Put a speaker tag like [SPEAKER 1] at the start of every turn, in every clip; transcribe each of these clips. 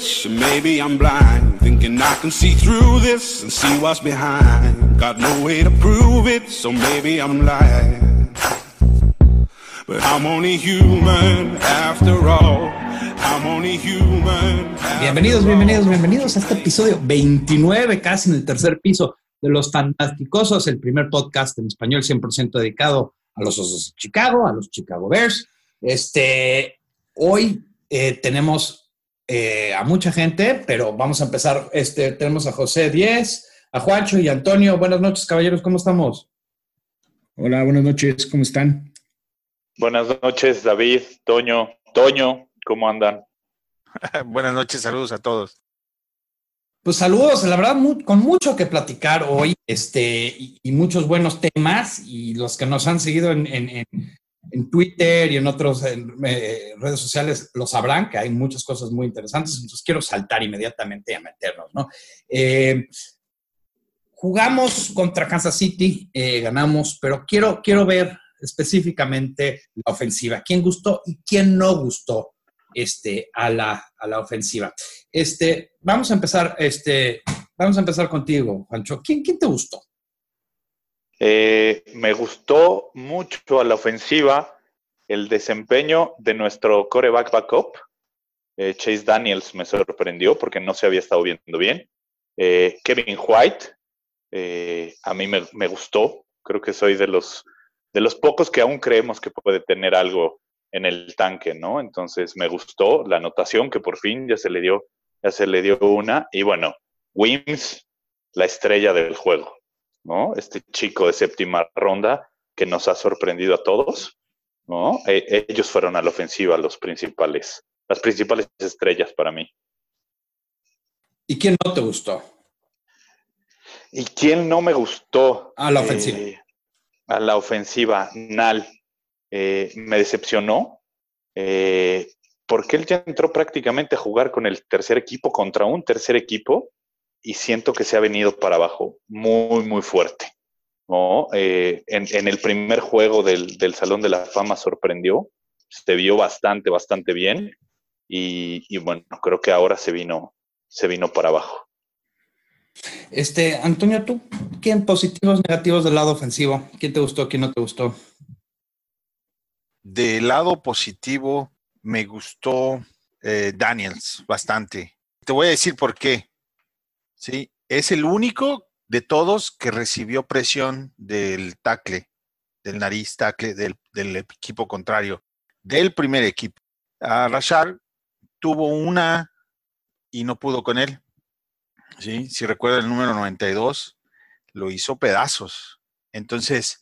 [SPEAKER 1] clueless, maybe I'm blind. Thinking I can see through this and see what's behind. Got no way to prove it, so maybe I'm lying. But I'm only human after all. I'm only human.
[SPEAKER 2] Bienvenidos, bienvenidos, bienvenidos a este episodio 29, casi en el tercer piso de Los Fantasticosos, el primer podcast en español 100% dedicado a los Osos de Chicago, a los Chicago Bears. Este, hoy eh, tenemos eh, a mucha gente, pero vamos a empezar. Este, tenemos a José Díez, a Juancho y a Antonio. Buenas noches, caballeros, ¿cómo estamos?
[SPEAKER 3] Hola, buenas noches, ¿cómo están?
[SPEAKER 4] Buenas noches, David, Toño, Toño, ¿cómo andan?
[SPEAKER 5] buenas noches, saludos a todos.
[SPEAKER 2] Pues saludos, la verdad, con mucho que platicar hoy, este, y, muchos buenos temas, y los que nos han seguido en, en, Twitter y en otras eh, redes sociales lo sabrán, que hay muchas cosas muy interesantes, entonces quiero saltar inmediatamente a meternos, ¿no? Eh, jugamos contra Kansas City, eh, ganamos, pero quiero, quiero ver específicamente la ofensiva, quién gustó y quién no gustó este, a, la, a la ofensiva. Este, vamos a empezar, este, vamos a empezar contigo, Juancho. ¿Quién, quién te gustó?
[SPEAKER 4] Eh, me gustó mucho a la ofensiva el desempeño de nuestro coreback backup. Eh, Chase Daniels me sorprendió porque no se había estado viendo bien. Eh, Kevin White, a mí me, me, gustó. Creo que soy de los, de los pocos que aún creemos que puede tener algo en el tanque, ¿no? Entonces me gustó la anotación que por fin ya se le dio, ya se le dio una. Y bueno, Wims, la estrella del juego, ¿no? Este chico de séptima ronda que nos ha sorprendido a todos, ¿no? E, ellos fueron a la ofensiva los principales, las principales estrellas para mí.
[SPEAKER 2] ¿Y quién no te gustó?
[SPEAKER 4] ¿Y quién no me gustó?
[SPEAKER 2] A la ofensiva.
[SPEAKER 4] Eh, a la ofensiva, Nal. Eh, me decepcionó eh, porque él ya entró prácticamente a jugar con el tercer equipo contra un tercer equipo y siento que se ha venido para abajo muy, muy fuerte. ¿no? Eh, en, el primer juego del, Salón de la Fama sorprendió, se vio bastante, bastante bien y, bueno, creo que ahora se vino, se vino para abajo.
[SPEAKER 2] Este, Antonio, ¿tú quién positivos, negativos del lado ofensivo? ¿Quién te gustó, quién no te gustó?
[SPEAKER 5] Del lado positivo, me gustó eh, Daniels bastante. Te voy a decir por qué. Sí, es el único de todos que recibió presión del tackle, del nariz tackle del, equipo contrario, del primer equipo. A Rashard tuvo una y no pudo con él. Si recuerda el número 92, lo hizo pedazos. Entonces,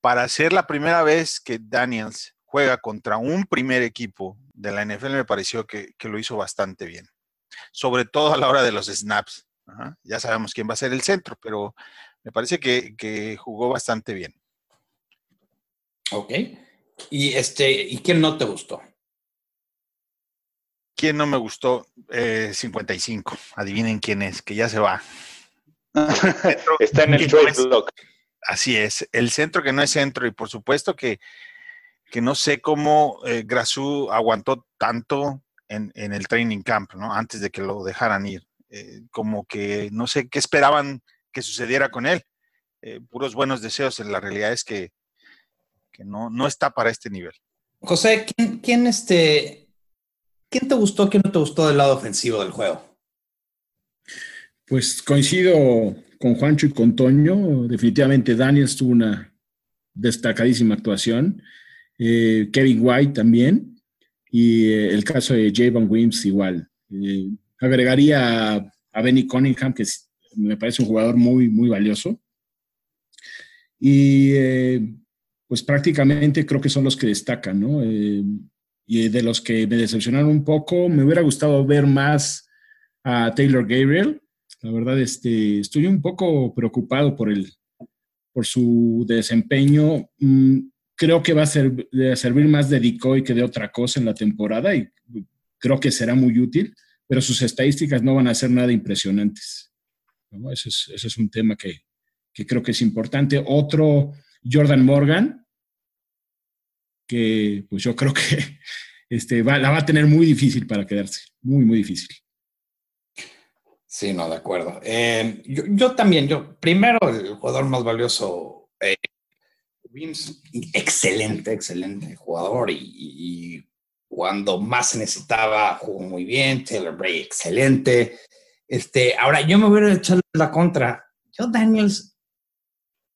[SPEAKER 5] para ser la primera vez que Daniels juega contra un primer equipo de la NFL, me pareció que, lo hizo bastante bien. Sobre todo a la hora de los snaps. Ya sabemos quién va a ser el centro, pero me parece que, jugó bastante bien.
[SPEAKER 2] Ok. ¿Y, este, ¿Y quién no te gustó?
[SPEAKER 5] ¿Quién no me gustó? 55. Eh, Adivinen quién es, que ya se va.
[SPEAKER 4] Está en el trade block.
[SPEAKER 5] Así es, el centro que no es centro y por supuesto que que no sé cómo eh, Grasú aguantó tanto en, el training camp, ¿no? Antes de que lo dejaran ir. Eh, como que no sé qué esperaban que sucediera con él. Eh, puros buenos deseos. La realidad es que, no, no está para este nivel.
[SPEAKER 2] José, ¿quién, este, ¿quién te gustó, quién no te gustó del lado ofensivo del juego?
[SPEAKER 3] Pues coincido con Juancho y con Toño. Definitivamente Daniel tuvo una destacadísima actuación. Eh, Kevin White también, y eh, el caso de Javon Wims igual. Eh, agregaría a, Benny Cunningham, que me parece un jugador muy, muy valioso. Y pues prácticamente creo que son los que destacan, ¿no? y de los que me decepcionaron un poco, me hubiera gustado ver más a Taylor Gabriel. La verdad, este, estoy un poco preocupado por, el, por su desempeño. Mm, creo que va a, ser, servir más de decoy que de otra cosa en la temporada y creo que será muy útil, pero sus estadísticas no van a ser nada impresionantes. Ese, es, un tema que, creo que es importante. Otro, Jordan Morgan, que pues yo creo que este, la va a tener muy difícil para quedarse, muy, muy difícil.
[SPEAKER 2] Sí, no, de acuerdo. Eh, yo, también, yo, primero, el jugador más valioso, eh, excelente, excelente jugador y, cuando más se necesitaba jugó muy bien, Taylor Bray excelente. Este, ahora yo me voy a echar la contra. Yo Daniels,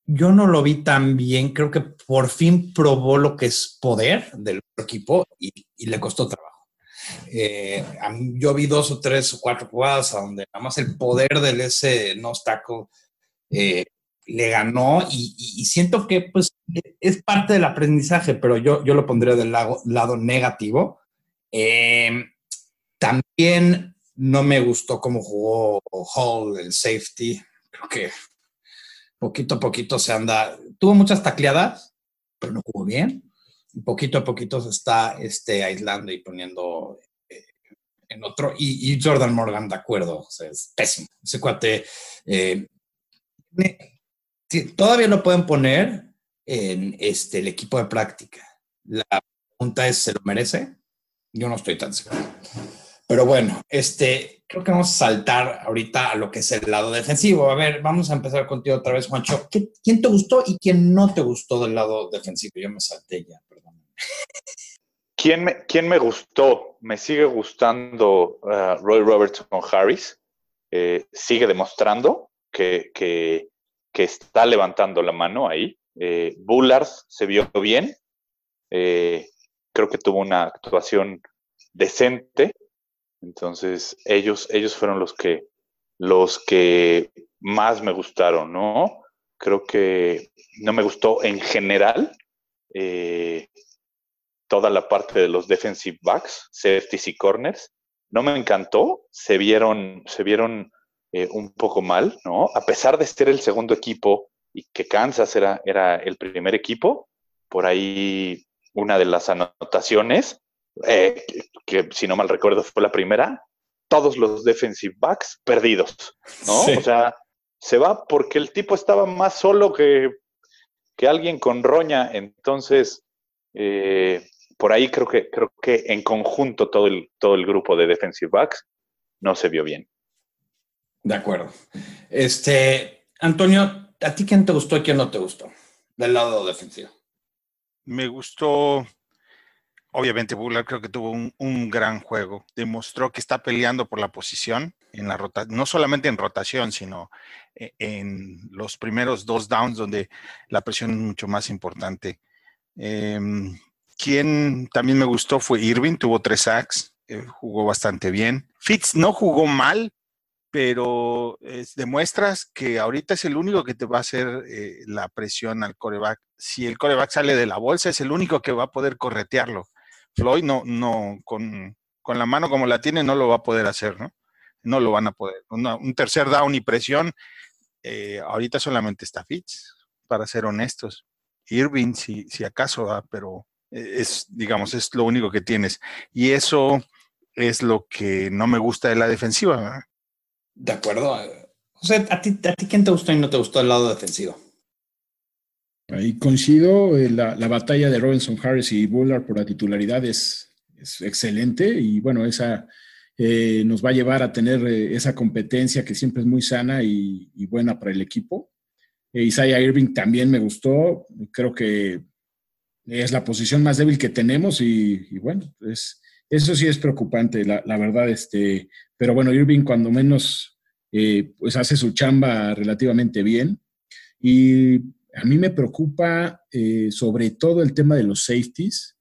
[SPEAKER 2] yo no lo vi tan bien, creo que por fin probó lo que es poder del equipo y le costó trabajo. Eh, yo vi dos o tres o cuatro jugadas donde nada más el poder del ese no taco eh, le ganó y, siento que pues es parte del aprendizaje, pero yo, yo lo pondría del lado, lado negativo. Eh, también no me gustó cómo jugó Hall, el safety. Creo que poquito a poquito se anda. Tuvo muchas tacleadas, pero no jugó bien poquito a poquito se está este, aislando y poniendo eh, en otro. Y, Jordan Morgan, de acuerdo, es pésimo. Ese cuate eh, todavía lo pueden poner en este, el equipo de práctica. La pregunta es, ¿se lo merece? Yo no estoy tan seguro. Pero bueno, este, creo que vamos a saltar ahorita a lo que es el lado defensivo. A ver, vamos a empezar contigo otra vez, Juancho. ¿Quién te gustó y quién no te gustó del lado defensivo? Yo me salté ya.
[SPEAKER 4] ¿Quién me, quién me gustó? Me sigue gustando uh, Roy Robertson Harris. Eh, sigue demostrando que, está levantando la mano ahí. Eh, Bullard se vio bien. Eh, creo que tuvo una actuación decente. Entonces, ellos, ellos fueron los que, los que más me gustaron, ¿no? Creo que no me gustó en general. Eh, toda la parte de los defensive backs, safeties y corners. No me encantó, se vieron, se vieron eh, un poco mal, ¿no? A pesar de ser el segundo equipo y que Kansas era, era el primer equipo, por ahí una de las anotaciones, eh, que, si no mal recuerdo fue la primera, todos los defensive backs perdidos, ¿no? O sea, se va porque el tipo estaba más solo que, que alguien con roña, entonces eh, por ahí creo que, creo que en conjunto todo el, todo el grupo de defensive backs no se vio bien.
[SPEAKER 2] De acuerdo. Este, Antonio, ¿a ti quién te gustó y quién no te gustó del lado defensivo?
[SPEAKER 5] Me gustó, obviamente, Bullard creo que tuvo un, gran juego. Demostró que está peleando por la posición en la rota, no solamente en rotación, sino e, en los primeros dos downs donde la presión es mucho más importante. Em, quien también me gustó fue Irving, tuvo tres sacks, eh, jugó bastante bien. Fitz no jugó mal, pero demuestras que ahorita es el único que te va a hacer eh, la presión al coreback. Si el coreback sale de la bolsa, es el único que va a poder corretearlo. Floyd no, no, con, la mano como la tiene, no lo va a poder hacer, ¿no? No lo van a poder. un tercer down y presión, eh, ahorita solamente está Fitz, para ser honestos. Irving, si, si acaso, va, pero e-, es, digamos, es lo único que tienes. Y eso es lo que no me gusta de la defensiva.
[SPEAKER 2] De acuerdo. José, ¿a ti, ¿a ti quién te gustó y no te gustó el lado defensivo?
[SPEAKER 3] Ahí coincido, eh, la, la, batalla de Robinson Harris y Bullard por la titularidad es, es excelente y bueno, esa eh, nos va a llevar a tener eh, esa competencia que siempre es muy sana y, y buena para el equipo. Isaiah Irving también me gustó, creo que es la posición más débil que tenemos y, bueno, es, eso sí es preocupante, la, verdad, este, pero bueno, Irving cuando menos eh, pues hace su chamba relativamente bien y a mí me preocupa eh, sobre todo el tema de los safeties.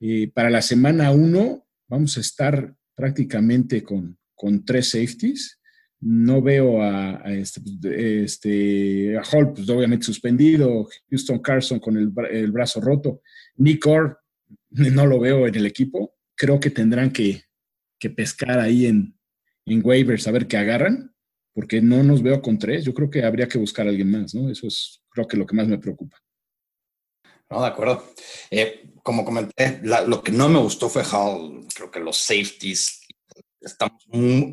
[SPEAKER 3] Eh, para la semana 1 vamos a estar prácticamente con, con tres safeties no veo a, este, este, a Hall, pues obviamente suspendido, Houston Carson con el, brazo roto, Nick Orr, no lo veo en el equipo. Creo que tendrán que, pescar ahí en, en waivers a ver qué agarran, porque no nos veo con tres. Yo creo que habría que buscar a alguien más, ¿no? Eso es, creo que lo que más me preocupa.
[SPEAKER 2] No, de acuerdo. Eh, como comenté, lo que no me gustó fue Hall. Creo que los safeties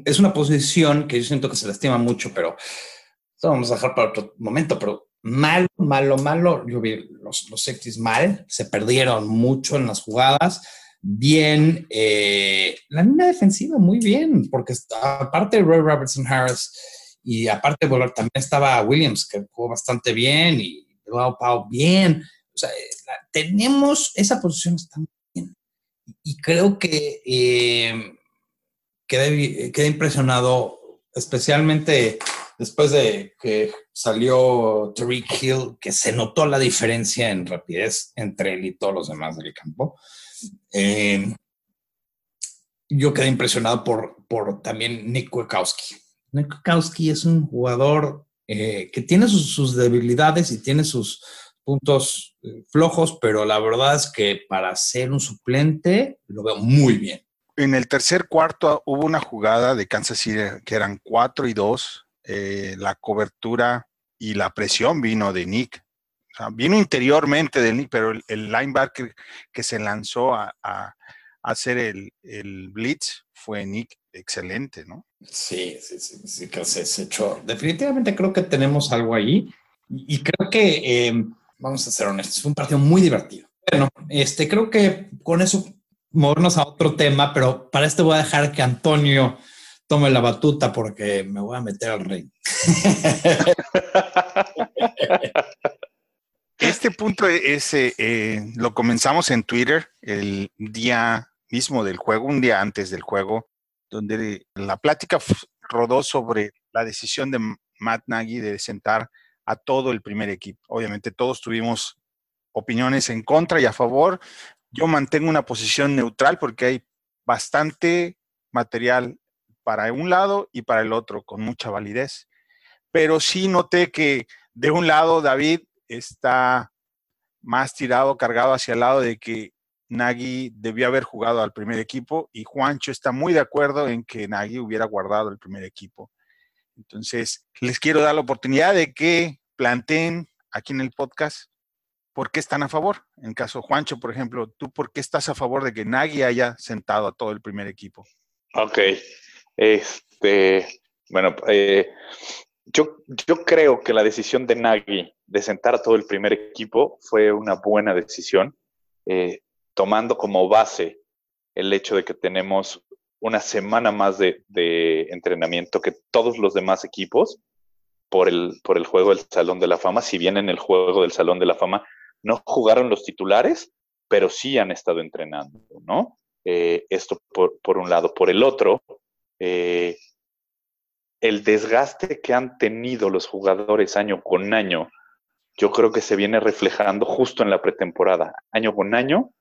[SPEAKER 2] es una posición que yo siento que se lastima mucho, pero eso vamos a dejar para otro momento, pero malo, malo, malo, yo vi los, los mal, se perdieron mucho en las jugadas, bien. Eh, la línea defensiva, muy bien, porque aparte de Roy Robertson Harris y aparte de Volar, también estaba Williams, que jugó bastante bien, y Pau Pau bien. O sea, tenemos esa posición está bien. Y creo que eh, quedé, quedé impresionado, especialmente después de que salió Tariq Hill, que se notó la diferencia en rapidez entre él y todos los demás del campo. Eh, yo quedé impresionado por, por también Nick Wekowski. Nick Wekowski es un jugador eh, que tiene sus, debilidades y tiene sus puntos eh, flojos, pero la verdad es que para ser un suplente lo veo muy bien.
[SPEAKER 5] En el tercer cuarto hubo una jugada de Kansas City que eran 4 y 2 eh, la cobertura y la presión vino de Nick. Vino interiormente de Nick, pero el, linebacker que se lanzó a, hacer el, blitz fue Nick excelente, ¿no?
[SPEAKER 2] Sí, sí, sí, sí, que se, echó. Definitivamente creo que tenemos algo ahí y, creo que, em, vamos a ser honestos, fue un partido muy divertido. Bueno, este, creo que con eso movernos a otro tema, pero para este voy a dejar que Antonio tome la batuta porque me voy a meter al rey.
[SPEAKER 5] Este punto es, eh, eh, lo comenzamos en Twitter el día mismo del juego, un día antes del juego, donde la plática rodó sobre la decisión de Matt Nagy de sentar a todo el primer equipo. Obviamente todos tuvimos opiniones en contra y a favor. Yo mantengo una posición neutral porque hay bastante material para un lado y para el otro con mucha validez. Pero sí noté que de un lado David está más tirado, cargado hacia el lado de que Nagy debió haber jugado al primer equipo y Juancho está muy de acuerdo en que Nagy hubiera guardado el primer equipo. Entonces, les quiero dar la oportunidad de que planteen aquí en el podcast por qué están a favor. En caso Juancho, por ejemplo, ¿tú por qué estás a favor de que Nagy haya sentado a todo el primer equipo?
[SPEAKER 4] Ok, este, bueno, eh, yo, yo creo que la decisión de Nagy de sentar a todo el primer equipo fue una buena decisión, eh, tomando como base el hecho de que tenemos una semana más de, entrenamiento que todos los demás equipos por el, por el juego del Salón de la Fama. Si bien en el juego del Salón de la Fama no jugaron los titulares, pero sí han estado entrenando, ¿no? Eh, esto por, por, un lado. Por el otro, eh, el desgaste que han tenido los jugadores año con año, yo creo que se viene reflejando justo en la pretemporada. Año con año,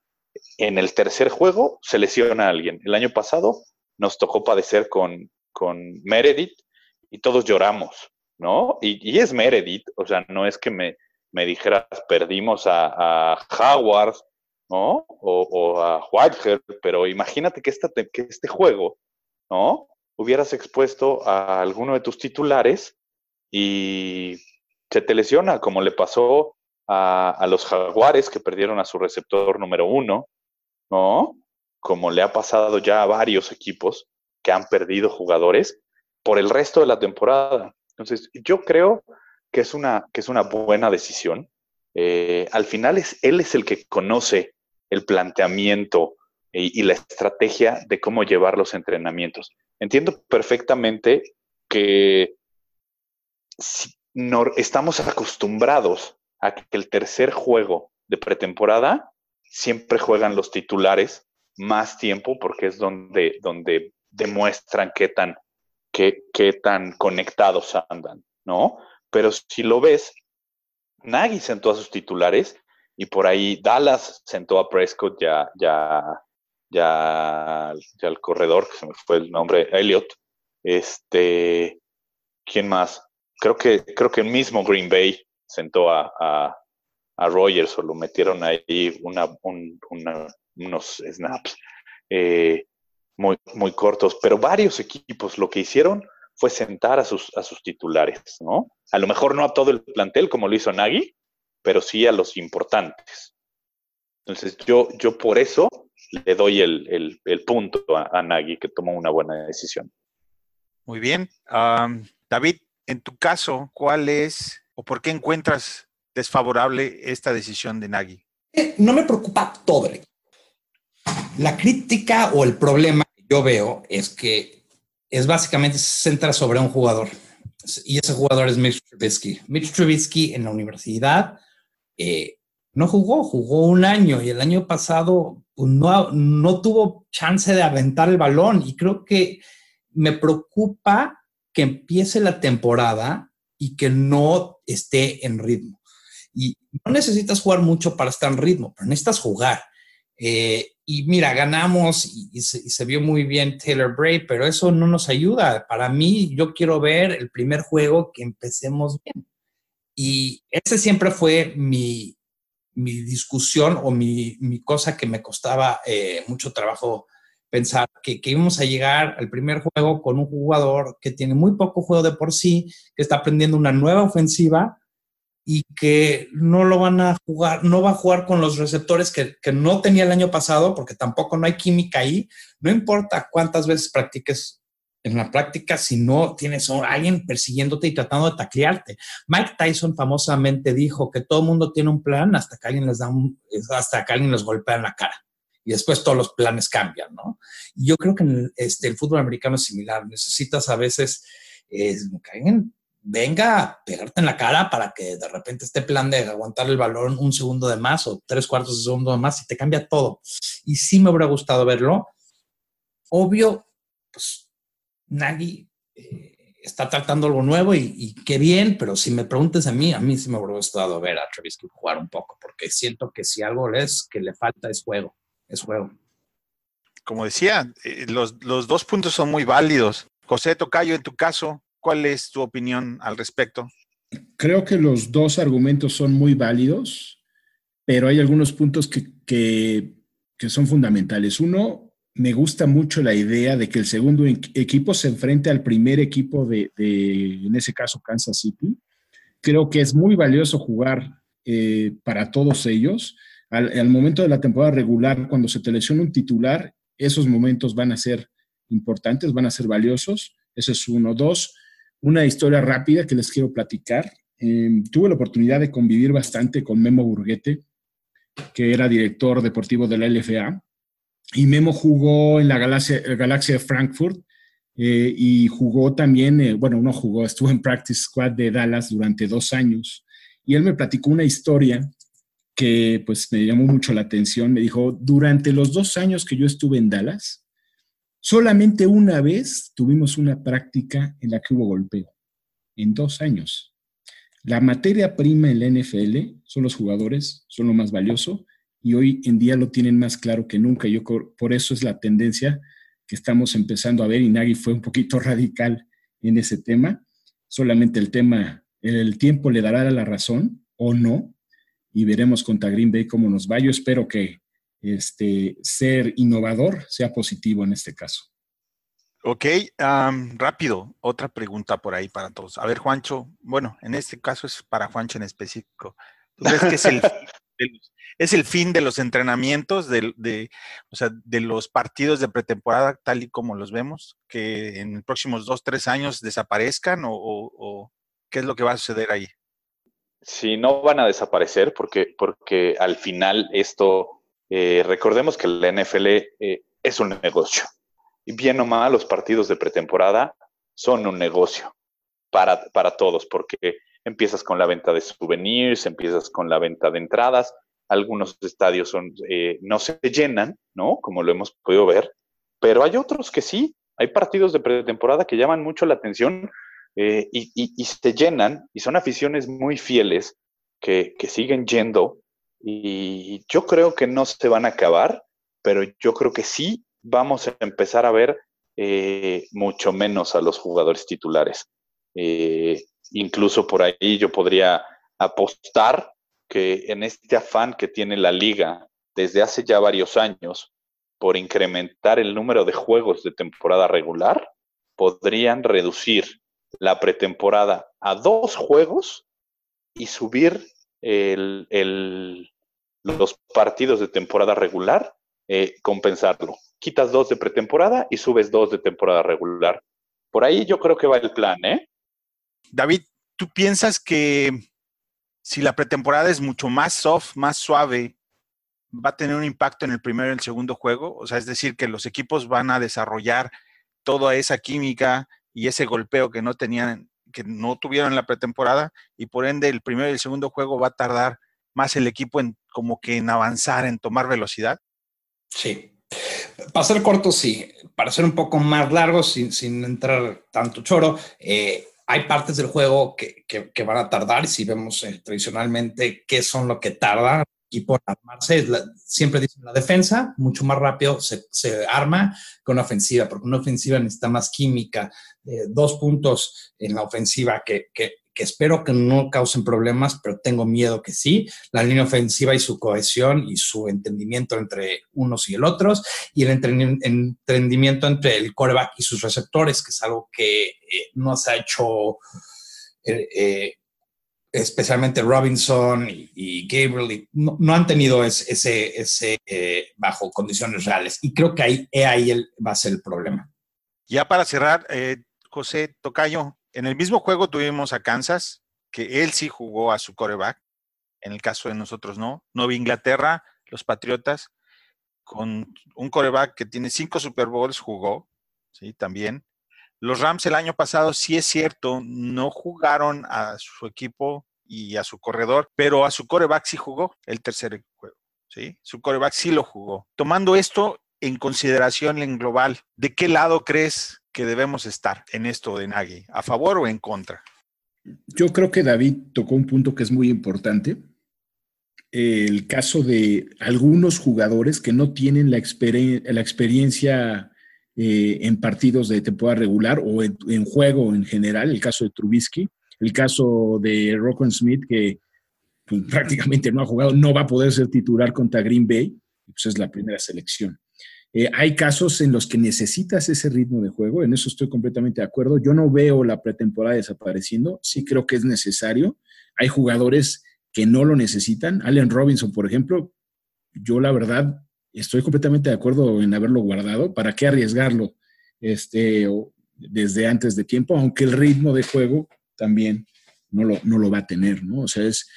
[SPEAKER 4] en el tercer juego se lesiona a alguien. El año pasado nos tocó padecer con, con Meredith y todos lloramos, ¿no? Y, es Meredith, o sea, no es que me, me dijeras perdimos a, a Howard, ¿no? O, a Whitehead, pero imagínate que, esta, que este juego ¿no? Hubieras expuesto a alguno de tus titulares y se te lesiona, como le pasó a, los jaguares que perdieron a su receptor número uno, ¿no? Como le ha pasado ya a varios equipos que han perdido jugadores por el resto de la temporada. Entonces, yo creo que es una, que es una buena decisión. Eh, al final es, él es el que conoce el planteamiento y, la estrategia de cómo llevar los entrenamientos. Entiendo perfectamente que no, estamos acostumbrados a que el tercer juego de pretemporada siempre juegan los titulares más tiempo porque es donde, donde demuestran qué tan, qué, qué tan conectados andan, ¿no? Pero si lo ves, Nagy sentó a sus titulares y por ahí Dallas sentó a Prescott ya, ya ya, ya el corredor, que se me fue el nombre, Elliot, este, ¿quién más? Creo que, creo que el mismo Green Bay sentó a, a, Rogers o lo metieron ahí unos snaps eh, muy, muy cortos, pero varios equipos lo que hicieron fue sentar a sus, a sus titulares, ¿no? A lo mejor no a todo el plantel como lo hizo Nagy, pero sí a los importantes. Entonces yo, yo por eso le doy el, punto a, Nagy, que tomó una buena decisión.
[SPEAKER 5] Muy bien. David, en tu caso, ¿cuál es o por qué encuentras desfavorable esta decisión de Nagy?
[SPEAKER 2] Eh, no me preocupa todo La crítica o el problema que yo veo es que es básicamente se centra sobre un jugador y ese jugador es Mitch Trubisky. Mitch Trubisky en la universidad eh, no jugó, jugó un año y el año pasado pues, no, no tuvo chance de aventar el balón y creo que me preocupa que empiece la temporada y que no esté en ritmo. Y no necesitas jugar mucho para estar en ritmo, pero necesitas jugar. Eh, y mira, ganamos y, se, vio muy bien Taylor Bray, pero eso no nos ayuda. Para mí, yo quiero ver el primer juego que empecemos bien. Y ese siempre fue mi, mi discusión o mi, mi, cosa que me costaba eh, mucho trabajo pensar, que, que, íbamos a llegar al primer juego con un jugador que tiene muy poco juego de por sí, que está aprendiendo una nueva ofensiva y que no lo van a jugar, no va a jugar con los receptores que, que, no tenía el año pasado, porque tampoco no hay química ahí. No importa cuántas veces practiques en la práctica si no tienes a alguien persiguiéndote y tratando de taclearte. Mike Tyson famosamente dijo que todo el mundo tiene un plan hasta que alguien les da un, hasta que alguien les golpea en la cara. Y después todos los planes cambian, ¿no? Y yo creo que el, este, el fútbol americano es similar. Necesitas a veces eh, que alguien venga a pegarte en la cara para que de repente este plan de aguantar el balón un segundo de más o tres cuartos de segundo de más y te cambia todo. Y sí me hubiera gustado verlo. Obvio, pues Nagy eh, está tratando algo nuevo y, qué bien, pero si me preguntes a mí, a mí sí me hubiera gustado ver a Travis jugar un poco, porque siento que si algo es que le falta es juego, es juego.
[SPEAKER 5] Como decía, eh, los, los dos puntos son muy válidos. José Tocayo, en tu caso, ¿Cuál es tu opinión al respecto?
[SPEAKER 3] Creo que los dos argumentos son muy válidos, pero hay algunos puntos que, que, son fundamentales. Uno, me gusta mucho la idea de que el segundo equipo se enfrente al primer equipo de, en ese caso, Kansas City. Creo que es muy valioso jugar eh, para todos ellos. Al, momento de la temporada regular, cuando se te un titular, esos momentos van a ser importantes, van a ser valiosos. Ese es uno. Dos, una historia rápida que les quiero platicar. Em, tuve la oportunidad de convivir bastante con Memo Burguete, que era director deportivo de la LFA. Y Memo jugó en la Galaxia, Galaxia de Frankfurt eh, y jugó también, eh, bueno, no jugó, estuvo en Practice Squad de Dallas durante dos años. Y él me platicó una historia que pues me llamó mucho la atención. Me dijo, durante los dos años que yo estuve en Dallas, Solamente una vez tuvimos una práctica en la que hubo golpeo, en dos años. La materia prima en la NFL son los jugadores, son lo más valioso y hoy en día lo tienen más claro que nunca. Yo por eso es la tendencia que estamos empezando a ver y Nagy fue un poquito radical en ese tema. Solamente el tema, el tiempo le dará la razón o no y veremos contra Green Bay cómo nos va. Yo espero que este, ser innovador sea positivo en este caso.
[SPEAKER 5] Ok, rápido, otra pregunta por ahí para todos. A ver, Juancho, bueno, en este caso es para Juancho en específico. ¿Tú crees que es el, es el fin de los entrenamientos, de, los partidos de pretemporada tal y como los vemos? ¿Que en los próximos dos, tres años desaparezcan o, o qué es lo que va a suceder ahí?
[SPEAKER 4] Sí, no van a desaparecer porque, porque al final esto eh, recordemos que la NFL eh, es un negocio. Y bien o mal, los partidos de pretemporada son un negocio para, para todos, porque empiezas con la venta de souvenirs, empiezas con la venta de entradas. Algunos estadios eh, no se llenan, ¿no? Como lo hemos podido ver, pero hay otros que sí. Hay partidos de pretemporada que llaman mucho la atención y, y, se llenan y son aficiones muy fieles que, que siguen yendo y yo creo que no se van a acabar, pero yo creo que sí vamos a empezar a ver eh, mucho menos a los jugadores titulares. Eh, incluso por ahí yo podría apostar que en este afán que tiene la liga desde hace ya varios años por incrementar el número de juegos de temporada regular, podrían reducir la pretemporada a dos juegos y subir el, los partidos de temporada regular, eh, compensarlo. Quitas dos de pretemporada y subes dos de temporada regular. Por ahí yo creo que va el plan, ¿eh?
[SPEAKER 5] David, ¿tú piensas que si la pretemporada es mucho más soft, más suave, va a tener un impacto en el primero y el segundo juego. O sea, es decir, que los equipos van a desarrollar toda esa química y ese golpeo que no tenían, que no tuvieron en la pretemporada, y por ende el primero y el segundo juego va a tardar más el equipo en como que en avanzar, en tomar velocidad.
[SPEAKER 2] Sí. Para ser corto, sí. Para ser un poco más largo, sin, entrar tanto choro, eh, hay partes del juego que, que, van a tardar si vemos eh, tradicionalmente qué son lo que tarda y por armarse, siempre dicen la defensa, mucho más rápido se, se, arma que una ofensiva, porque una ofensiva necesita más química, eh, dos puntos en la ofensiva que, que, que espero que no causen problemas, pero tengo miedo que sí. La línea ofensiva y su cohesión y su entendimiento entre unos y el otros, y el entendimiento entre el coreback y sus receptores, que es algo que eh, no se ha hecho. Eh, eh, especialmente Robinson y, Gabriel, no, han tenido ese, ese, bajo condiciones reales. Y creo que ahí, ahí va a ser el problema.
[SPEAKER 5] Ya para cerrar, José Tocayo, en el mismo juego tuvimos a Kansas, que él sí jugó a su coreback. En el caso de nosotros no. Nueva Inglaterra, los Patriotas, con un coreback que tiene cinco Super Bowls, jugó, sí, también. Los Rams el año pasado, sí es cierto, no jugaron a su equipo y a su corredor, pero a su coreback sí jugó el tercer juego. ¿sí? Su coreback sí lo jugó. Tomando esto en consideración en global, ¿de qué lado crees que debemos estar en esto de Nagy? ¿A favor o en contra?
[SPEAKER 3] Yo creo que David tocó un punto que es muy importante. El caso de algunos jugadores que no tienen la, experiencia eh, en partidos de temporada regular o en, juego en general, el caso de Trubisky, el caso de Rocco Smith, que pues, prácticamente no ha jugado, no va a poder ser titular contra Green Bay, pues es la primera selección. Eh, hay casos en los que necesitas ese ritmo de juego, en eso estoy completamente de acuerdo. Yo no veo la pretemporada desapareciendo, sí creo que es necesario. Hay jugadores que no lo necesitan. Allen Robinson, por ejemplo, yo la verdad estoy completamente de acuerdo en haberlo guardado. ¿Para qué arriesgarlo este, desde antes de tiempo? Aunque el ritmo de juego también no lo, no lo va a tener, ¿no? O sea, es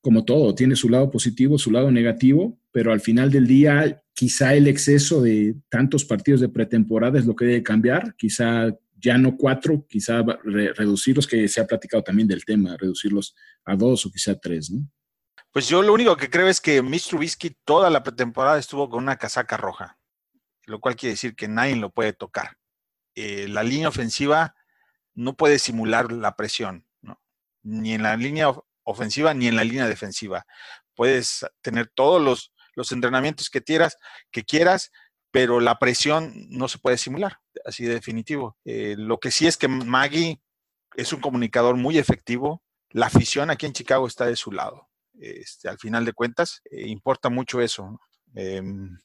[SPEAKER 3] como todo, tiene su lado positivo, su lado negativo, pero al final del día quizá el exceso de tantos partidos de pretemporada es lo que debe cambiar, quizá ya no cuatro, quizá reducirlos, que se ha platicado también del tema, reducirlos a dos o quizá tres, ¿no?
[SPEAKER 5] Pues yo lo único que creo es que Mitch Trubisky toda la pretemporada estuvo con una casaca roja, lo cual quiere decir que nadie lo puede tocar. Eh, la línea ofensiva no puede simular la presión, ¿no? ni en la línea ofensiva ni en la línea defensiva. Puedes tener todos los, los entrenamientos que quieras, que quieras, pero la presión no se puede simular, así de definitivo. Eh, lo que sí es que Maggie es un comunicador muy efectivo. La afición aquí en Chicago está de su lado. Este, al final de cuentas, eh, importa mucho eso.
[SPEAKER 2] Em,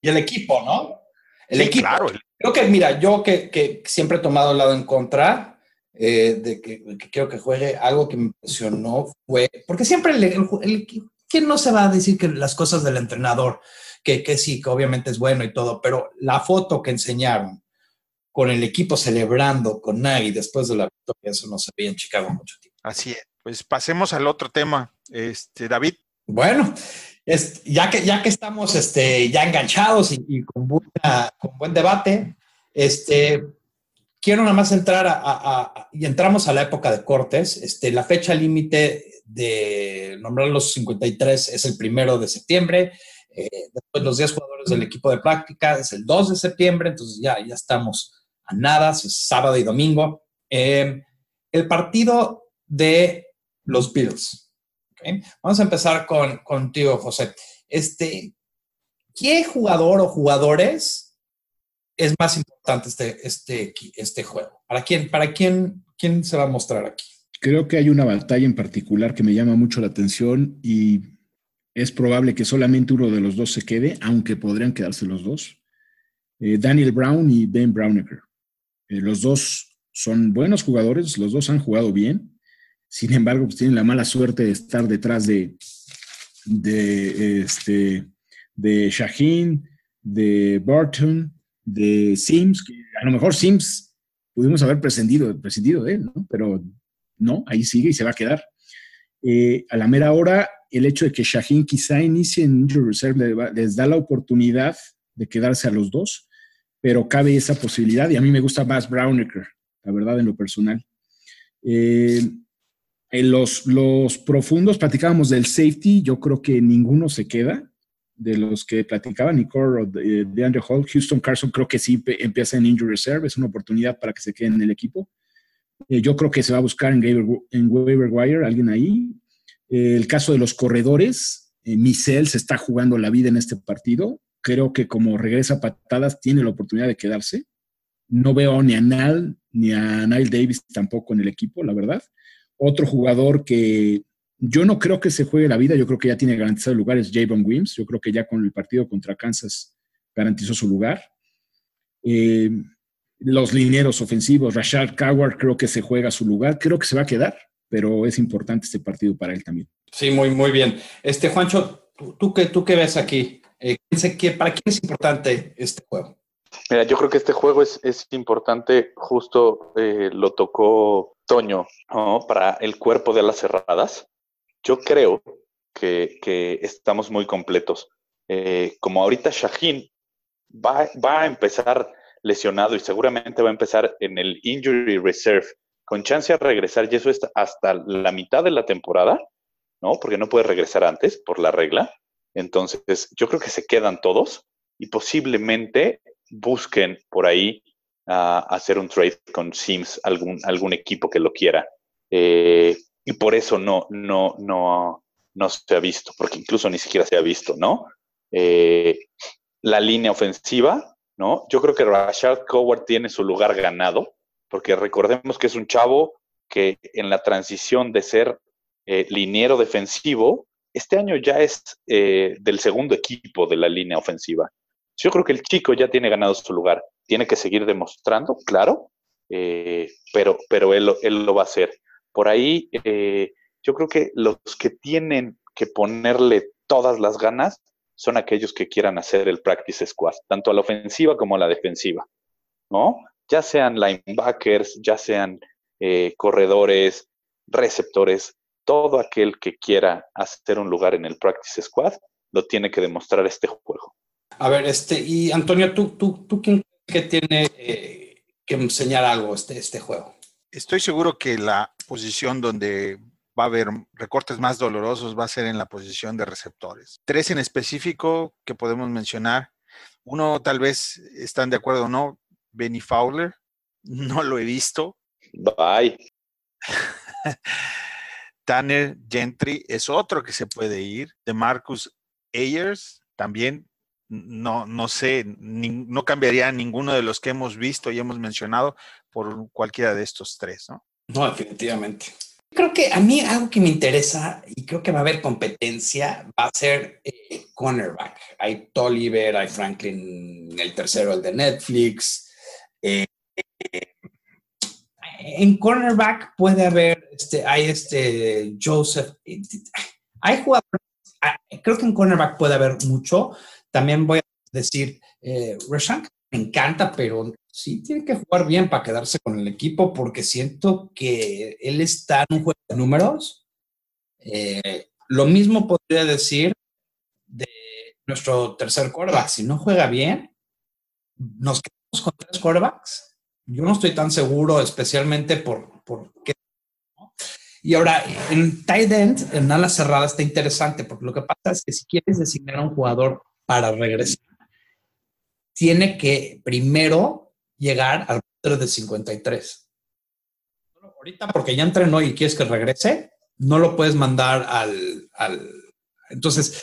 [SPEAKER 2] y el equipo, ¿no? El equipo. Claro. Creo que, mira, yo que, que, siempre he tomado el lado en contra, eh, de que, quiero que juegue, algo que me impresionó fue, porque siempre el, el, ¿quién no se va a decir que las cosas del entrenador, que, que sí, que obviamente es bueno y todo, pero la foto que enseñaron con el equipo celebrando con Nagy después de la victoria, eso no se veía en Chicago mucho tiempo.
[SPEAKER 5] Así es. Pues pasemos al otro tema, este, David.
[SPEAKER 2] Bueno, es, ya, que, ya que estamos este, ya enganchados y, y con, buena, con buen debate, este, quiero nada más entrar a, y entramos a la época de cortes. Este, la fecha límite de nombrar los 53 es el primero de septiembre. Eh, después los 10 jugadores del equipo de práctica es el 2 de septiembre, entonces ya, ya estamos a nada, es sábado y domingo. Em, el partido de los Bills. Vamos a empezar con, contigo, José. Este, ¿Qué jugador o jugadores es más importante este, este, este juego? ¿Para quién, para quién, quién se va a mostrar aquí?
[SPEAKER 3] Creo que hay una batalla en particular que me llama mucho la atención y es probable que solamente uno de los dos se quede, aunque podrían quedarse los dos. Eh, Daniel Brown y Ben Brownecker. Eh, los dos son buenos jugadores, los dos han jugado bien. Sin embargo, pues tienen la mala suerte de estar detrás de, de, este, de Shaheen, de Barton, de Sims, que a lo mejor Sims pudimos haber prescindido, prescindido de él, ¿no? Pero no, ahí sigue y se va a quedar. Eh, a la mera hora, el hecho de que Shaheen quizá inicie en Injury Reserve les da la oportunidad de quedarse a los dos, pero cabe esa posibilidad y a mí me gusta más Brownecker, la verdad, en lo personal. Eh, en los, los profundos platicábamos del safety, yo creo que ninguno se queda de los que platicaban, Nicole o de Andrew Hall, Houston Carson creo que sí empieza en Injury Reserve, es una oportunidad para que se quede en el equipo. Eh, yo creo que se va a buscar en, waiver wire alguien ahí. Eh, el caso de los corredores, eh, Michel se está jugando la vida en este partido. Creo que como regresa patadas, tiene la oportunidad de quedarse. No veo ni a Nal ni a Nile Davis tampoco en el equipo, la verdad. Otro jugador que yo no creo que se juegue la vida, yo creo que ya tiene garantizado el lugar, es Javon Wims. Yo creo que ya con el partido contra Kansas garantizó su lugar. Eh, los linieros ofensivos, Rashad Coward creo que se juega su lugar, creo que se va a quedar, pero es importante este partido para él también.
[SPEAKER 2] Sí, muy, muy bien. Este, Juancho, ¿tú, qué, tú qué ves aquí? Eh, ¿Para quién es importante este juego?
[SPEAKER 4] Mira, yo creo que este juego es, es importante, justo eh, lo tocó Toño, para el cuerpo de las cerradas. Yo creo que, que estamos muy completos. Eh, como ahorita Shaheen va, va a empezar lesionado y seguramente va a empezar en el Injury Reserve con chance de regresar y eso es hasta la mitad de la temporada, ¿no? Porque no puede regresar antes por la regla. Entonces, yo creo que se quedan todos y posiblemente busquen por ahí uh, hacer un trade con Sims, algún, algún equipo que lo quiera. Eh, y por eso no, no, no, no se ha visto, porque incluso ni siquiera se ha visto, ¿no? Eh, la línea ofensiva, ¿no? Yo creo que Rashad Coward tiene su lugar ganado, porque recordemos que es un chavo que en la transición de ser eh, liniero defensivo, este año ya es eh, del segundo equipo de la línea ofensiva. Yo creo que el chico ya tiene ganado su lugar. Tiene que seguir demostrando, claro, eh, pero, pero él, él, lo va a hacer. Por ahí, yo creo que los que tienen que ponerle todas las ganas son aquellos que quieran hacer el practice squad, tanto a la ofensiva como a la defensiva, ¿no? Ya sean linebackers, ya sean eh, corredores, receptores, todo aquel que quiera hacer un lugar en el practice squad lo tiene que demostrar este juego.
[SPEAKER 2] A ver, este, y Antonio, ¿tú, tú, tú quién que tiene eh, que enseñar algo este, este juego?
[SPEAKER 5] Estoy seguro que la posición donde va a haber recortes más dolorosos, va a ser en la posición de receptores. Tres en específico que podemos mencionar. Uno tal vez están de acuerdo o no, Benny Fowler, no lo he visto.
[SPEAKER 4] Bye.
[SPEAKER 5] Tanner Gentry es otro que se puede ir. De Marcus Ayers también no, no sé, no cambiaría ninguno de los que hemos visto y hemos mencionado por cualquiera de estos tres, ¿no?
[SPEAKER 2] No, definitivamente. Creo que a mí algo que me interesa y creo que va a haber competencia va a ser eh, cornerback. Hay Tolliver, hay Franklin, el tercero, el de Netflix. Eh, en cornerback puede haber, este, hay este Joseph, hay jugadores, ah, creo que en cornerback puede haber mucho. También voy a decir, eh, me encanta, pero sí tiene que jugar bien para quedarse con el equipo porque siento que él está en un juego de números. Eh, lo mismo podría decir de nuestro tercer quarterback. Si no juega bien, nos quedamos con tres quarterbacks. Yo no estoy tan seguro, especialmente por, por qué. Y ahora, en tight end, en ala cerrada, está interesante, porque lo que pasa es que si quieres designar a un jugador para regresar, tiene que primero llegar al punto de 53. Ahorita, porque ya entrenó y quieres que regrese, no lo puedes mandar al. al... Entonces,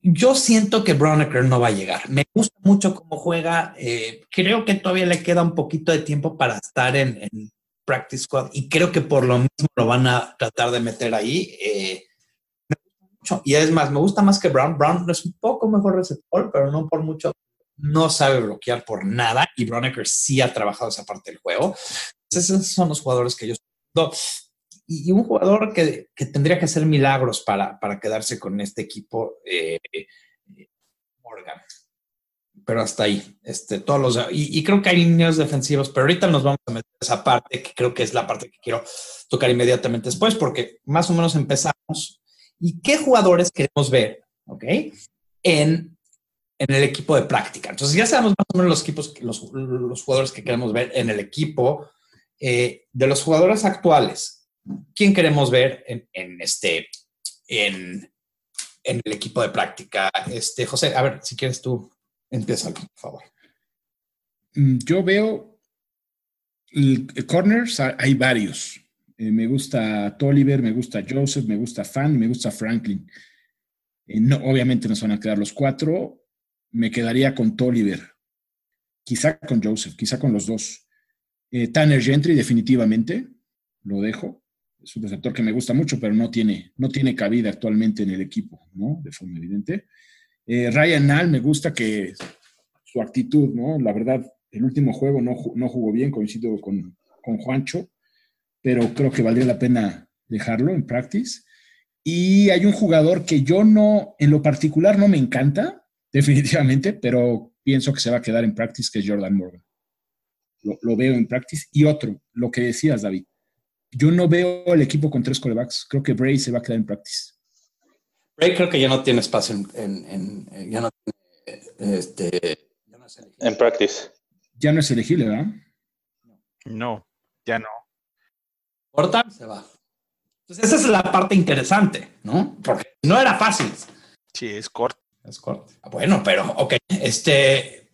[SPEAKER 2] yo siento que Brownecker no va a llegar. Me gusta mucho cómo juega. Eh, creo que todavía le queda un poquito de tiempo para estar en, en, Practice Squad y creo que por lo mismo lo van a tratar de meter ahí. Eh, y es más, me gusta más que Brown. Brown es un poco mejor receptor, pero no por mucho no sabe bloquear por nada y Bronecker sí ha trabajado esa parte del juego. Entonces, esos son los jugadores que yo y, un jugador que, que, tendría que hacer milagros para, para quedarse con este equipo, eh, Morgan. pero hasta ahí. Este, todos los, y, y, creo que hay líneas defensivas, pero ahorita nos vamos a meter esa parte, que creo que es la parte que quiero tocar inmediatamente después, porque más o menos empezamos. ¿Y qué jugadores queremos ver? ¿Ok? En, en el equipo de práctica. Entonces ya sabemos más o menos los equipos, los, los jugadores que queremos ver en el equipo. Eh, de los jugadores actuales, ¿quién queremos ver en, en este, en, en el equipo de práctica? Este, José, a ver, si quieres tú Empieza, por favor.
[SPEAKER 3] Mm, yo veo corners, hay varios. Eh, me gusta Tolliver, me gusta Joseph, me gusta Fan, me gusta Franklin. Eh, no, obviamente nos van a quedar los cuatro. Me quedaría con Tolliver. Quizá con Joseph, quizá con los dos. Eh, Tanner Gentry, definitivamente, lo dejo. Es un receptor que me gusta mucho, pero no tiene, no tiene cabida actualmente en el equipo, ¿no? De forma evidente. Ryan Nall, me gusta que su actitud, ¿no? La verdad, el último juego no, no jugó bien, coincido con, con Juancho, pero creo que valdría la pena dejarlo en practice. Y hay un jugador que yo no, en lo particular no me encanta, definitivamente, pero pienso que se va a quedar en practice, que es Jordan Morgan. Lo, lo, veo en practice. Y otro, lo que decías, David. Yo no veo el equipo con tres corebacks. Creo que Bray se va a quedar en practice.
[SPEAKER 2] Bray creo que ya no tiene espacio en, en, en ya no tiene, este,
[SPEAKER 4] ya no es en practice.
[SPEAKER 3] Ya no es elegible, ¿verdad?
[SPEAKER 5] No, ya no.
[SPEAKER 2] Corta, se va. Entonces esa es la parte interesante, ¿no? Porque no era fácil.
[SPEAKER 5] Sí, es corto.
[SPEAKER 2] Es corto. Bueno, pero, ok. Este,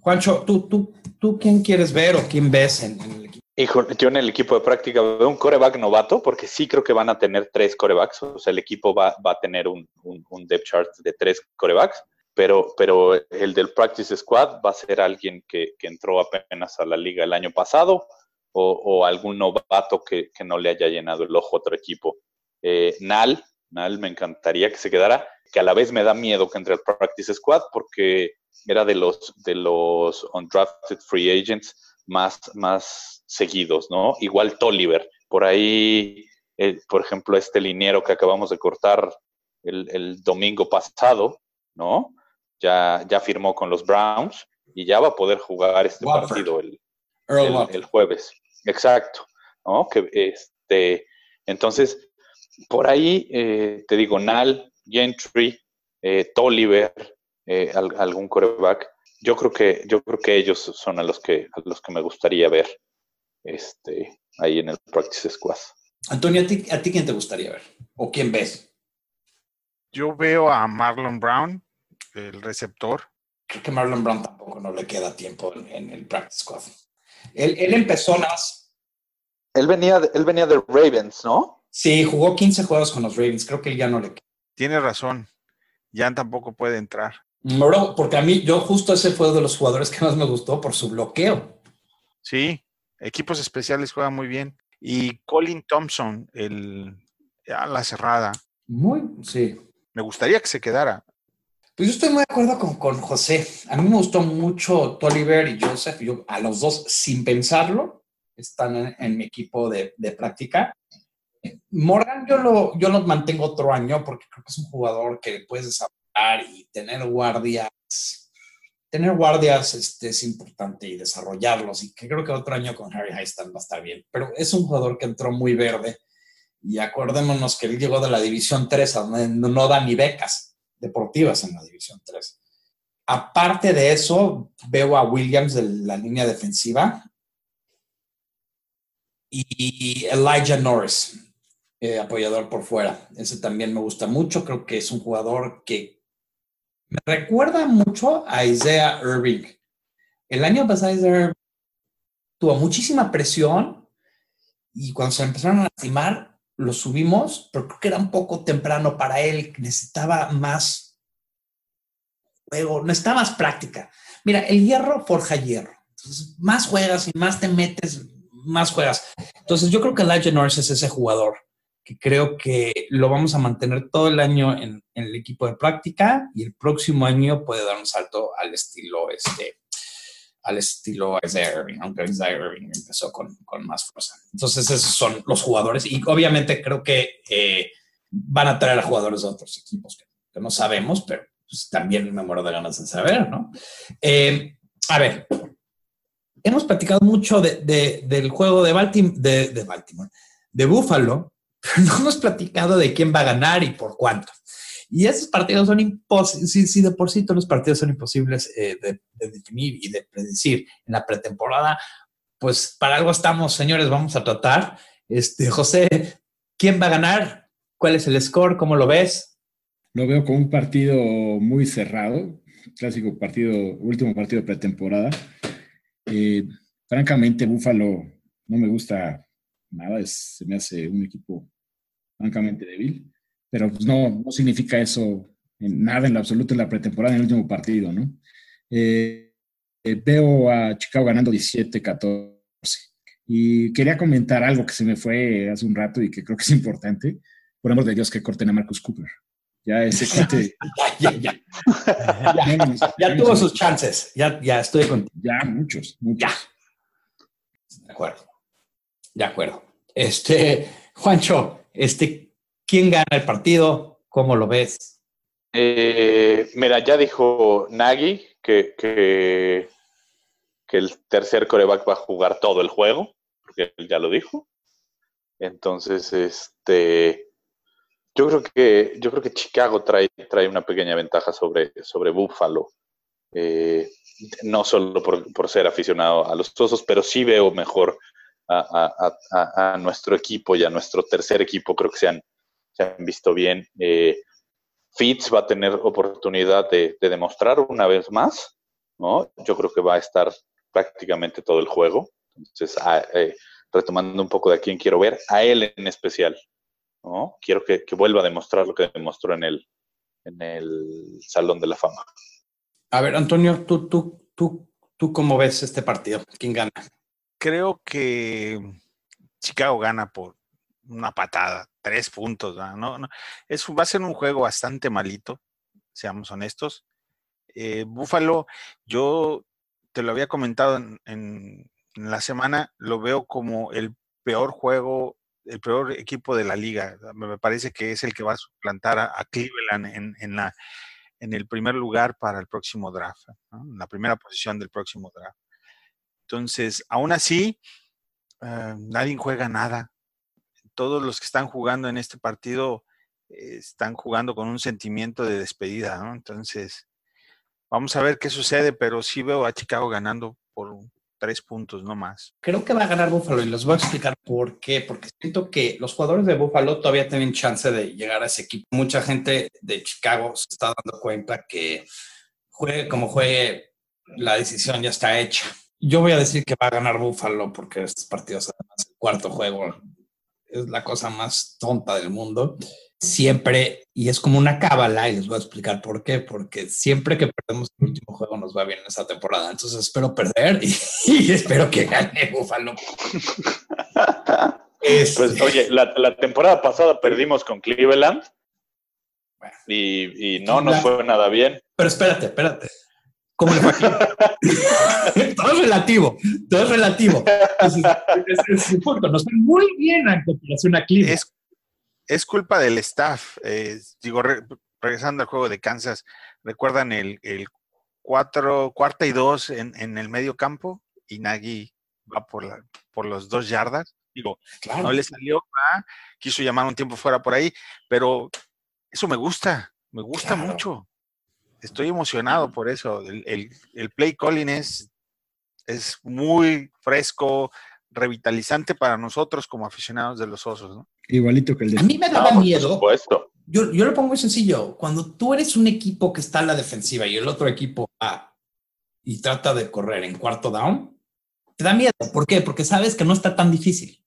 [SPEAKER 2] Juancho, ¿tú, tú, tú quién quieres ver o quién ves en, en el equipo?
[SPEAKER 4] Hijo, yo en el equipo de práctica veo un coreback novato, porque sí creo que van a tener tres corebacks. O sea, el equipo va, va a tener un, un, un, depth chart de tres corebacks, pero, pero el del practice squad va a ser alguien que, que entró apenas a la liga el año pasado o, o algún novato que, que, no le haya llenado el ojo a otro equipo. Eh, Nal, Nal me encantaría que se quedara, que a la vez me da miedo que entre al practice squad porque era de los, de los undrafted free agents más, más seguidos, ¿no? Igual Tolliver, por ahí, eh, por ejemplo, este liniero que acabamos de cortar el, el, domingo pasado, ¿no? Ya, ya firmó con los Browns y ya va a poder jugar este partido el, el, el, jueves. Exacto, ¿no? Que este, entonces, por ahí eh, te digo, Nal, Gentry, eh, Tolliver, eh, algún coreback. Yo creo que, yo creo que ellos son a los que, a los que me gustaría ver este, ahí en el Practice Squad.
[SPEAKER 2] Antonio, ¿a ti, ¿a ti quién te gustaría ver? ¿O quién ves?
[SPEAKER 5] Yo veo a Marlon Brown, el receptor.
[SPEAKER 2] Creo que Marlon Brown tampoco no le queda tiempo en, en el Practice Squad. Él, él, empezó más.
[SPEAKER 4] Él venía, de, él venía de Ravens, ¿no?
[SPEAKER 2] Sí, jugó 15 juegos con los Ravens. Creo que él ya no le queda.
[SPEAKER 5] Tiene razón. Jan tampoco puede entrar.
[SPEAKER 2] Bro, porque a mí, yo justo ese fue de los jugadores que más me gustó por su bloqueo.
[SPEAKER 5] Sí, equipos especiales juegan muy bien. Y Colin Thompson, el a la cerrada.
[SPEAKER 2] Muy, sí.
[SPEAKER 5] Me gustaría que se quedara.
[SPEAKER 2] Pues yo estoy muy de acuerdo con, con José. A mí me gustó mucho Tolliver y Joseph. Yo a los dos, sin pensarlo, están en, en mi equipo de, de, práctica. Morgan yo lo, yo lo mantengo otro año porque creo que es un jugador que puedes desarrollar y tener guardias tener guardias este, es importante y desarrollarlos. Y que creo que otro año con Harry Highstam va a estar bien. Pero es un jugador que entró muy verde. Y acordémonos que él llegó de la División 3, donde no da ni becas deportivas en la División 3. Aparte de eso, veo a Williams de la línea defensiva y Elijah Norris, eh, apoyador por fuera. Ese también me gusta mucho. Creo que es un jugador que me recuerda mucho a Isaiah Irving. El año pasado Isaiah tuvo muchísima presión y cuando se empezaron a lastimar, lo subimos, pero creo que era un poco temprano para él, necesitaba más juego, necesitaba más práctica. Mira, el hierro forja hierro. Entonces, más juegas y más te metes, más juegas. Entonces, yo creo que Elijah Norris es ese jugador que creo que lo vamos a mantener todo el año en, en, el equipo de práctica y el próximo año puede dar un salto al estilo este al estilo Isaiah Irving, aunque Isaiah Irving empezó con, con, más fuerza. Entonces esos son los jugadores y obviamente creo que eh, van a traer a jugadores de otros equipos que, no sabemos, pero pues también me muero de ganas de saber, ¿no? Eh, a ver, hemos platicado mucho del juego de, Baltimore, de, Baltimore, de Buffalo, pero no hemos platicado de quién va a ganar y por cuánto. Y esos partidos son imposibles, si, de por sí todos los partidos son imposibles eh, de, definir y de predecir en la pretemporada, pues para algo estamos, señores, vamos a tratar. Este, José, ¿quién va a ganar? ¿Cuál es el score? ¿Cómo lo ves?
[SPEAKER 3] Lo veo como un partido muy cerrado, clásico partido, último partido de pretemporada. Eh, francamente, Búfalo no me gusta nada, se me hace un equipo francamente débil, pero pues no, no significa eso en nada en lo absoluto en la pretemporada, en el último partido, ¿no? Eh, eh, veo a Chicago ganando 17-14 y quería comentar algo que se me fue hace un rato y que creo que es importante. Por amor de Dios, que corten a Marcus Cooper. Ya ese corte.
[SPEAKER 2] ya, ya, ya. ya, tuvo sus chances. Ya, ya estoy contigo.
[SPEAKER 3] Ya, muchos, muchos.
[SPEAKER 2] Ya. De acuerdo. De acuerdo. Este, Juancho, este, ¿quién gana el partido? ¿Cómo lo ves?
[SPEAKER 4] Eh, mira, ya dijo Nagy que, que, el tercer coreback va a jugar todo el juego, porque él ya lo dijo. Entonces, este, yo creo que, yo creo que Chicago trae, trae una pequeña ventaja sobre, sobre Buffalo. Eh, no solo por, ser aficionado a los osos, pero sí veo mejor a, nuestro equipo y a nuestro tercer equipo. Creo que se han, se han visto bien. Eh, Fitz va a tener oportunidad de, demostrar una vez más. ¿no? Yo creo que va a estar prácticamente todo el juego. Entonces, eh, retomando un poco de a quién quiero ver, a él en especial. Quiero que, vuelva a demostrar lo que demostró en el, en el Salón de la Fama.
[SPEAKER 2] A ver, Antonio, ¿tú, tú, tú, tú cómo ves este partido? ¿Quién gana?
[SPEAKER 5] Creo que Chicago gana por una patada, tres puntos. ¿no? no, es, va a ser un juego bastante malito, seamos honestos. Eh, Búfalo, yo te lo había comentado en, la semana, lo veo como el peor juego el peor equipo de la liga. Me parece que es el que va a suplantar a, Cleveland en, el primer lugar para el próximo draft, en la primera posición del próximo draft. Entonces, aún así, eh, nadie juega nada. Todos los que están jugando en este partido eh, están jugando con un sentimiento de despedida, Entonces, vamos a ver qué sucede, pero sí veo a Chicago ganando por tres puntos, no más.
[SPEAKER 2] Creo que va a ganar Buffalo y les voy a explicar por qué. Porque siento que los jugadores de Buffalo todavía tienen chance de llegar a ese equipo. Mucha gente de Chicago se está dando cuenta que juegue como juegue, la decisión ya está hecha. Yo voy a decir que va a ganar Buffalo porque estos partidos, además, el cuarto juego es la cosa más tonta del mundo siempre, y es como una cábala, y les voy a explicar por qué, porque siempre que perdemos el último juego nos va bien en esta temporada. Entonces espero perder y, espero que gane Buffalo.
[SPEAKER 4] Pues oye, la, temporada pasada perdimos con Cleveland y, no nos fue nada bien.
[SPEAKER 2] Pero espérate, espérate. ¿Cómo le fue todo es relativo, todo es relativo. Es, es, punto. Nos fue muy bien en comparación a Cleveland
[SPEAKER 5] es culpa del staff. Eh, digo, regresando al juego de Kansas, ¿recuerdan el, el cuatro, cuarta y dos en, el medio campo? Y Nagy va por, la, por los dos yardas. Digo, no le salió, quiso llamar un tiempo fuera por ahí, pero eso me gusta, me gusta mucho. Estoy emocionado por eso. El, el, play calling es, es muy fresco, revitalizante para nosotros como aficionados de los osos, ¿no?
[SPEAKER 3] Igualito que el de...
[SPEAKER 2] A mí me daba miedo. Yo, yo lo pongo muy sencillo. Cuando tú eres un equipo que está en la defensiva y el otro equipo va y trata de correr en cuarto down, te da miedo. ¿Por qué? Porque sabes que no está tan difícil.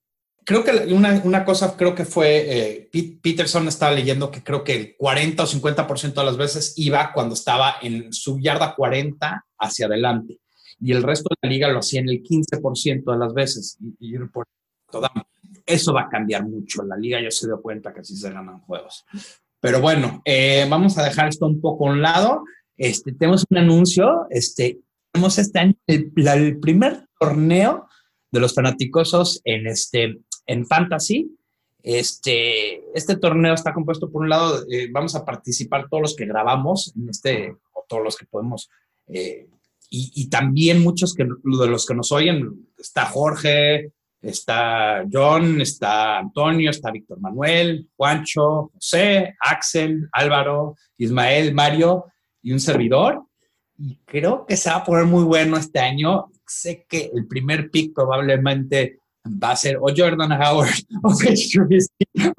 [SPEAKER 2] Creo que una, una cosa, creo que fue, eh, Peterson estaba leyendo que creo que el 40 o 50% de las veces iba cuando estaba en su yarda 40 hacia adelante y el resto de la liga lo hacía en el 15% de las veces y, por Eso va a cambiar mucho. La liga ya se dio cuenta que así se ganan juegos. Pero bueno, eh, vamos a dejar esto un poco a un lado. Este, tenemos un anuncio. Este, tenemos este año el, primer torneo de los fanáticosos en, este, en Fantasy. Este, este torneo está compuesto por un lado, eh, vamos a participar todos los que grabamos en este, o todos los que podemos, eh, y, y, también muchos que, de los que nos oyen, está Jorge, está John, está Antonio, está Víctor Manuel, Juancho, José, Axel, Álvaro, Ismael, Mario y un servidor. Y creo que se va a poner muy bueno este año. Sé que el primer pick probablemente va a ser o Jordan Howard o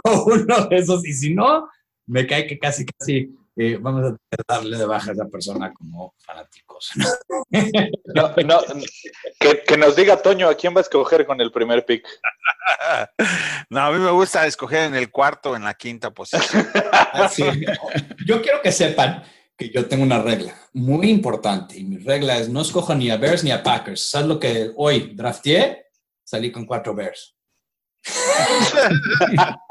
[SPEAKER 2] o uno de esos. Y si no, me cae que casi, casi eh, vamos a darle de baja a esa persona como fanáticos.
[SPEAKER 4] No, no, que, que, nos diga Toño a quién va a escoger con el primer pick.
[SPEAKER 5] No, a mí me gusta escoger en el cuarto o en la quinta posición.
[SPEAKER 2] Yo quiero que sepan que yo tengo una regla muy importante y mi regla es no escojo ni a Bears ni a Packers. ¿Sabes lo que hoy drafteé? Salí con cuatro Bears.